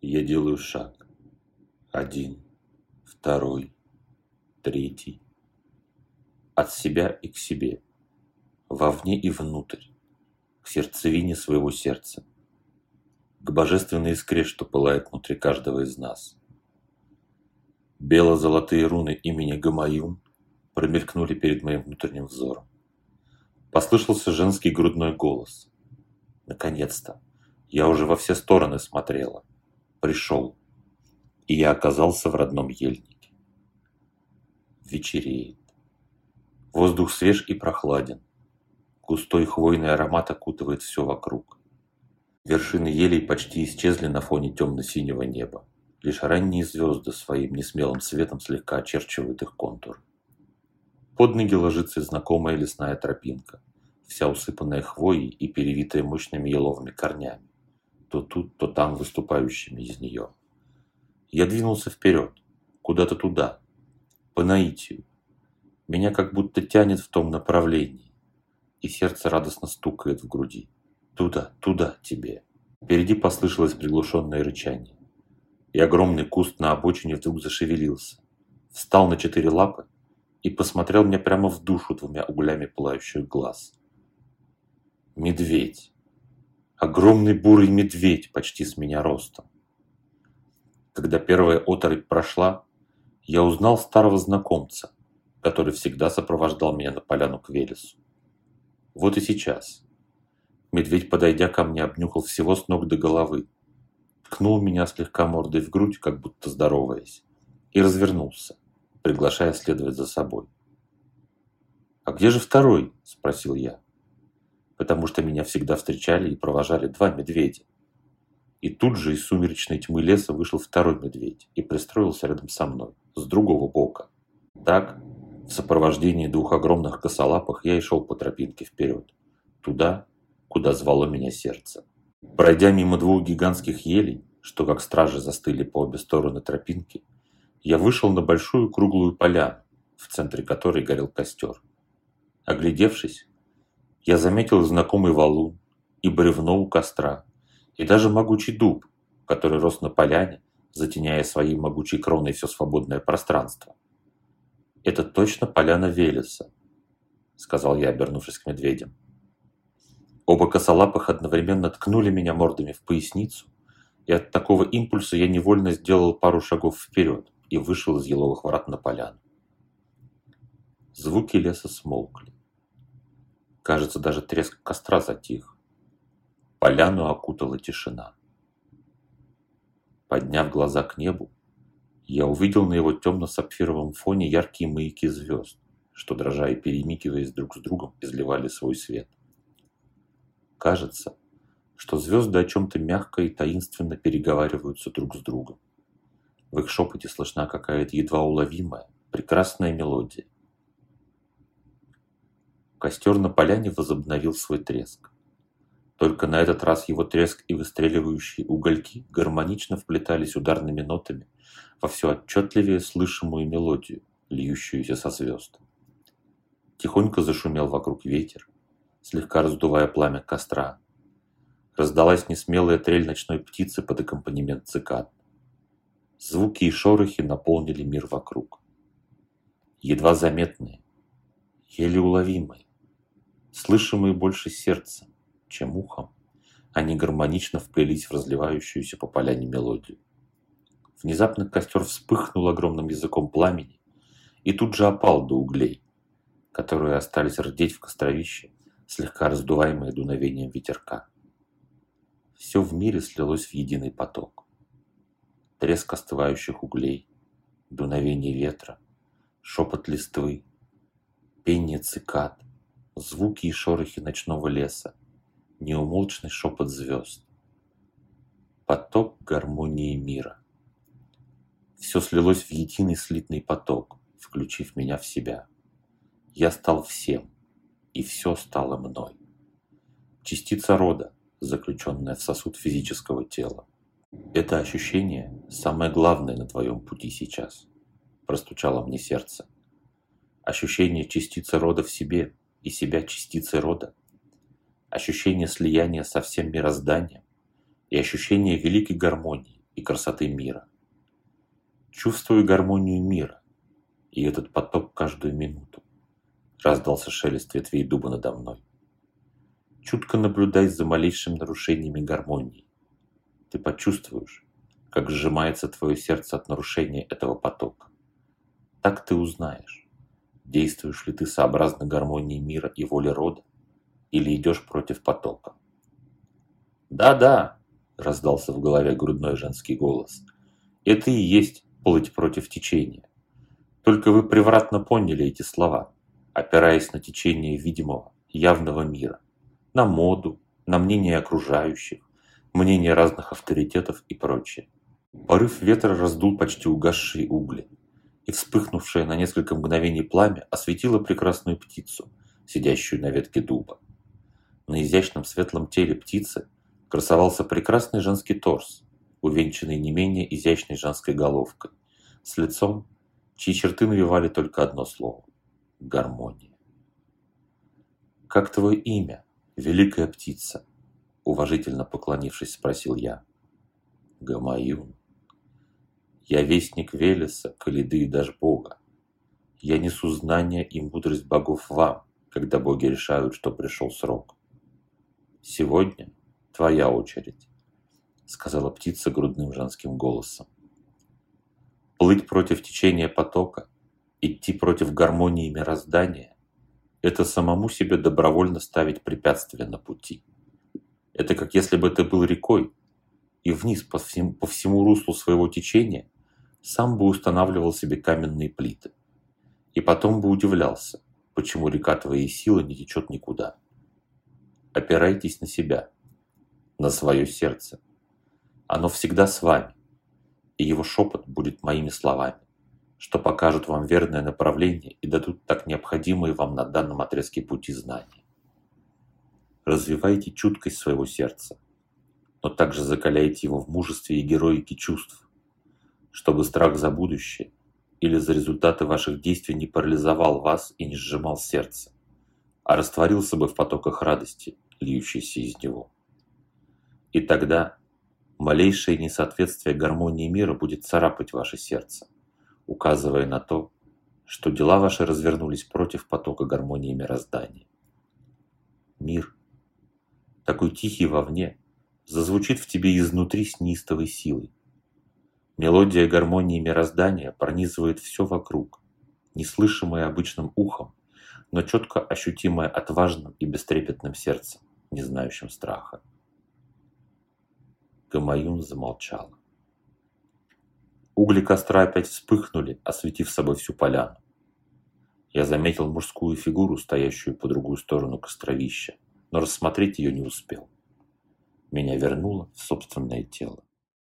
Я делаю шаг. Один, второй, третий. От себя и к себе. Вовне и внутрь. К сердцевине своего сердца. К божественной искре, что пылает внутри каждого из нас. Бело-золотые руны имени Гамаюн промелькнули перед моим внутренним взором. Послышался женский грудной голос. Наконец-то. Я уже во все стороны смотрела. Пришел. И я оказался в родном ельнике. Вечереет. Воздух свеж и прохладен. Густой хвойный аромат окутывает все вокруг. Вершины елей почти исчезли на фоне темно-синего неба. Лишь ранние звезды своим несмелым светом слегка очерчивают их контур. Под ноги ложится знакомая лесная тропинка, вся усыпанная хвоей и перевитая мощными еловыми корнями, то тут, то там выступающими из нее. Я двинулся вперед, куда-то туда, по наитию. Меня как будто тянет в том направлении, и сердце радостно стукает в груди. Туда, туда тебе. Впереди послышалось приглушенное рычание и огромный куст на обочине вдруг зашевелился, встал на четыре лапы и посмотрел мне прямо в душу двумя углями пылающих глаз. Медведь. Огромный бурый медведь почти с меня ростом. Когда первая оторопь прошла, я узнал старого знакомца, который всегда сопровождал меня на поляну к Велесу. Вот и сейчас. Медведь, подойдя ко мне, обнюхал всего с ног до головы, ткнул меня слегка мордой в грудь, как будто здороваясь, и развернулся, приглашая следовать за собой. «А где же второй?» – спросил я. Потому что меня всегда встречали и провожали два медведя. И тут же из сумеречной тьмы леса вышел второй медведь и пристроился рядом со мной, с другого бока. Так, в сопровождении двух огромных косолапых я и шел по тропинке вперед, туда, куда звало меня сердце. Пройдя мимо двух гигантских елей, что как стражи застыли по обе стороны тропинки, я вышел на большую круглую поляну, в центре которой горел костер. Оглядевшись, я заметил знакомый валун и бревно у костра, и даже могучий дуб, который рос на поляне, затеняя своей могучей кроной все свободное пространство. «Это точно поляна Велеса», — сказал я, обернувшись к медведям. Оба косолапых одновременно ткнули меня мордами в поясницу, и от такого импульса я невольно сделал пару шагов вперед и вышел из еловых ворот на поляну. Звуки леса смолкли. Кажется, даже треск костра затих. Поляну окутала тишина. Подняв глаза к небу, я увидел на его темно-сапфировом фоне яркие маяки звезд, что, дрожа и перемикиваясь друг с другом, изливали свой свет. Кажется, что звезды о чем-то мягко и таинственно переговариваются друг с другом. В их шепоте слышна какая-то едва уловимая, прекрасная мелодия. Костер на поляне возобновил свой треск. Только на этот раз его треск и выстреливающие угольки гармонично вплетались ударными нотами во все отчетливее слышимую мелодию, льющуюся со звезд. Тихонько зашумел вокруг ветер, слегка раздувая пламя костра. Раздалась несмелая трель ночной птицы под аккомпанемент цикад. Звуки и шорохи наполнили мир вокруг. Едва заметные, еле уловимые, слышимые больше сердцем, чем ухом, они гармонично вплелись в разливающуюся по поляне мелодию. Внезапно костер вспыхнул огромным языком пламени и тут же опал до углей, которые остались рдеть в костровище слегка раздуваемые дуновением ветерка. Все в мире слилось в единый поток. Треск остывающих углей, дуновение ветра, шепот листвы, пение цикад, звуки и шорохи ночного леса, неумолчный шепот звезд. Поток гармонии мира. Все слилось в единый слитный поток, включив меня в себя. Я стал всем – и все стало мной. Частица рода, заключенная в сосуд физического тела. Это ощущение самое главное на твоем пути сейчас, простучало мне сердце. Ощущение частицы рода в себе и себя частицы рода. Ощущение слияния со всем мирозданием и ощущение великой гармонии и красоты мира. Чувствую гармонию мира и этот поток каждую минуту. Раздался шелест ветвей дуба надо мной. Чутко наблюдай за малейшими нарушениями гармонии. Ты почувствуешь, как сжимается твое сердце от нарушения этого потока. Так ты узнаешь, действуешь ли ты сообразно гармонии мира и воли рода, или идешь против потока. «Да-да», – раздался в голове грудной женский голос, – «это и есть плыть против течения. Только вы превратно поняли эти слова, опираясь на течение видимого, явного мира, на моду, на мнение окружающих, мнение разных авторитетов и прочее. Порыв ветра раздул почти угасшие угли, и вспыхнувшее на несколько мгновений пламя осветило прекрасную птицу, сидящую на ветке дуба. На изящном светлом теле птицы красовался прекрасный женский торс, увенчанный не менее изящной женской головкой, с лицом, чьи черты навевали только одно слово – гармония. «Как твое имя, великая птица?» – уважительно поклонившись, спросил я. «Гамаюн», я вестник Велеса, Калиды и даже Бога. Я несу знания и мудрость богов вам, когда боги решают, что пришел срок. Сегодня твоя очередь, сказала птица грудным женским голосом. Плыть против течения потока, идти против гармонии мироздания – это самому себе добровольно ставить препятствия на пути. Это как если бы ты был рекой, и вниз по всему, по всему руслу своего течения сам бы устанавливал себе каменные плиты. И потом бы удивлялся, почему река твоей силы не течет никуда. Опирайтесь на себя, на свое сердце. Оно всегда с вами, и его шепот будет моими словами, что покажут вам верное направление и дадут так необходимые вам на данном отрезке пути знания. Развивайте чуткость своего сердца, но также закаляйте его в мужестве и героике чувств, чтобы страх за будущее или за результаты ваших действий не парализовал вас и не сжимал сердце, а растворился бы в потоках радости, льющейся из него. И тогда малейшее несоответствие гармонии мира будет царапать ваше сердце, указывая на то, что дела ваши развернулись против потока гармонии мироздания. Мир, такой тихий вовне, зазвучит в тебе изнутри с неистовой силой, Мелодия гармонии мироздания пронизывает все вокруг, неслышимое обычным ухом, но четко ощутимое отважным и бестрепетным сердцем, не знающим страха. Гамаюн замолчала. Угли костра опять вспыхнули, осветив собой всю поляну. Я заметил мужскую фигуру, стоящую по другую сторону костровища, но рассмотреть ее не успел. Меня вернуло в собственное тело.